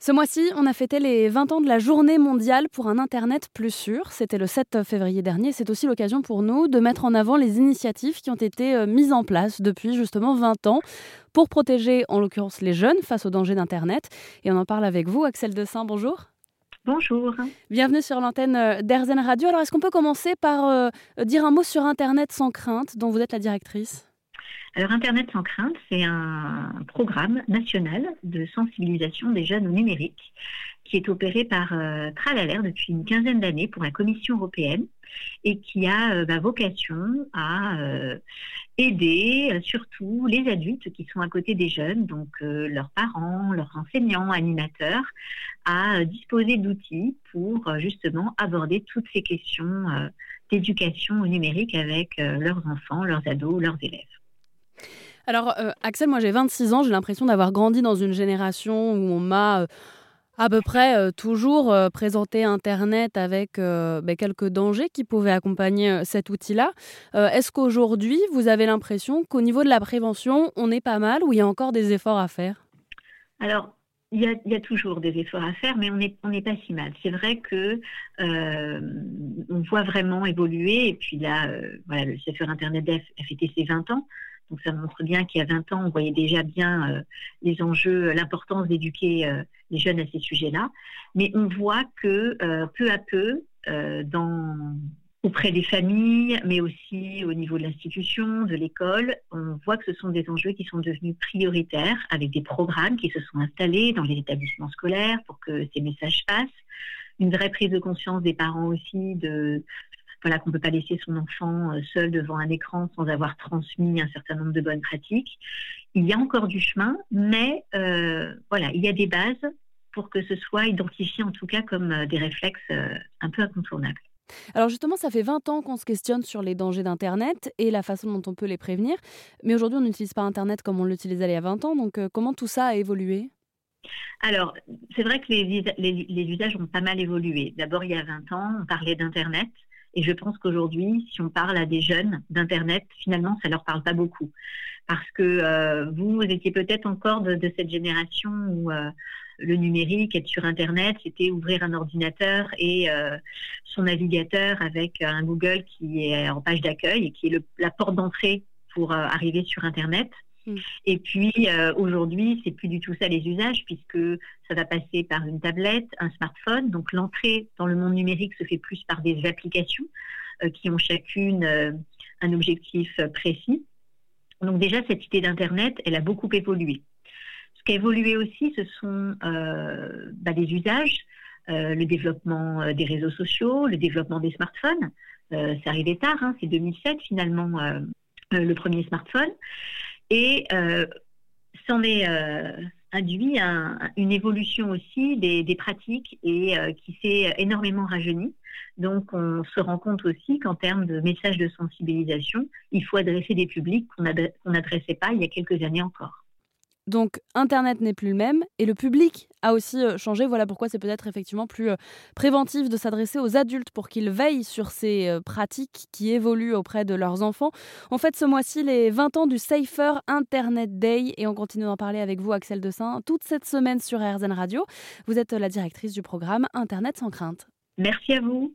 Ce mois-ci, on a fêté les 20 ans de la journée mondiale pour un Internet plus sûr. C'était le 7 février dernier. C'est aussi l'occasion pour nous de mettre en avant les initiatives qui ont été euh, mises en place depuis justement 20 ans pour protéger en l'occurrence les jeunes face aux dangers d'Internet. Et on en parle avec vous, Axel Dessin. Bonjour. Bonjour. Bienvenue sur l'antenne euh, d'Airzen Radio. Alors, est-ce qu'on peut commencer par euh, dire un mot sur Internet sans crainte, dont vous êtes la directrice? Alors Internet sans crainte, c'est un programme national de sensibilisation des jeunes au numérique qui est opéré par euh, depuis une quinzaine d'années pour la Commission européenne et qui a euh, bah, vocation à euh, aider euh, surtout les adultes qui sont à côté des jeunes, donc leurs parents, leurs enseignants, animateurs, à disposer d'outils pour justement aborder toutes ces questions d'éducation au numérique avec leurs enfants, leurs ados, leurs élèves. Alors, euh, Axel, moi j'ai 26 ans, j'ai l'impression d'avoir grandi dans une génération où on m'a euh, à peu près euh, toujours présenté Internet avec ben, quelques dangers qui pouvaient accompagner cet outil-là. Est-ce qu'aujourd'hui, vous avez l'impression qu'au niveau de la prévention, on est pas mal ou il y a encore des efforts à faire? Alors, il y, a, toujours des efforts à faire, mais on n'est pas si mal. C'est vrai que on voit vraiment évoluer. Et puis là, voilà, le CFR Internet a fêté ses 20 ans. Donc ça montre bien qu'il y a 20 ans, on voyait déjà bien euh, les enjeux, l'importance d'éduquer euh, les jeunes à ces sujets-là. Mais on voit que euh, peu à peu, auprès des familles, mais aussi au niveau de l'institution, de l'école, on voit que ce sont des enjeux qui sont devenus prioritaires avec des programmes qui se sont installés dans les établissements scolaires pour que ces messages passent une vraie prise de conscience des parents aussi de voilà, qu'on ne peut pas laisser son enfant euh, seul devant un écran sans avoir transmis un certain nombre de bonnes pratiques. Il y a encore du chemin, mais euh, voilà, il y a des bases pour que ce soit identifié en tout cas comme euh, des réflexes un peu incontournables. Alors justement, ça fait 20 ans qu'on se questionne sur les dangers d'Internet et la façon dont on peut les prévenir. Mais aujourd'hui, on n'utilise pas Internet comme on l'utilisait il y a 20 ans. Donc comment tout ça a évolué? Alors, c'est vrai que les, les, usages ont pas mal évolué. D'abord, il y a 20 ans, on parlait d'Internet. Et je pense qu'aujourd'hui, si on parle à des jeunes d'Internet, finalement, ça ne leur parle pas beaucoup. Parce que euh, vous, étiez peut-être encore de, cette génération où euh, le numérique, être sur Internet, c'était ouvrir un ordinateur et euh, son navigateur avec un Google qui est en page d'accueil et qui est la porte d'entrée pour arriver sur Internet. Mm. Et puis euh, aujourd'hui, c'est plus du tout ça les usages puisque ça va passer par une tablette, un smartphone. Donc l'entrée dans le monde numérique se fait plus par des applications euh, qui ont chacune euh, un objectif précis. Donc déjà cette idée d'internet, elle a beaucoup évolué. Ce qui a évolué aussi, ce sont bah, les usages, le développement des réseaux sociaux, le développement des smartphones. c'est arrivé tard, hein, c'est 2007 finalement le premier smartphone. Et euh, s'en est euh, induit une évolution aussi des, pratiques et euh, qui s'est énormément rajeuni. Donc, on se rend compte aussi qu'en termes de messages de sensibilisation, il faut adresser des publics qu'on n'adressait pas il y a quelques années encore. Donc Internet n'est plus le même et le public a aussi euh, changé. Voilà pourquoi c'est peut-être effectivement plus euh, préventif de s'adresser aux adultes pour qu'ils veillent sur ces euh, pratiques qui évoluent auprès de leurs enfants. On fête ce mois-ci les 20 ans du Safer Internet Day et on continue d'en parler avec vous Axel Dessin toute cette semaine sur RZN Radio. Vous êtes la directrice du programme Internet sans crainte. Merci à vous.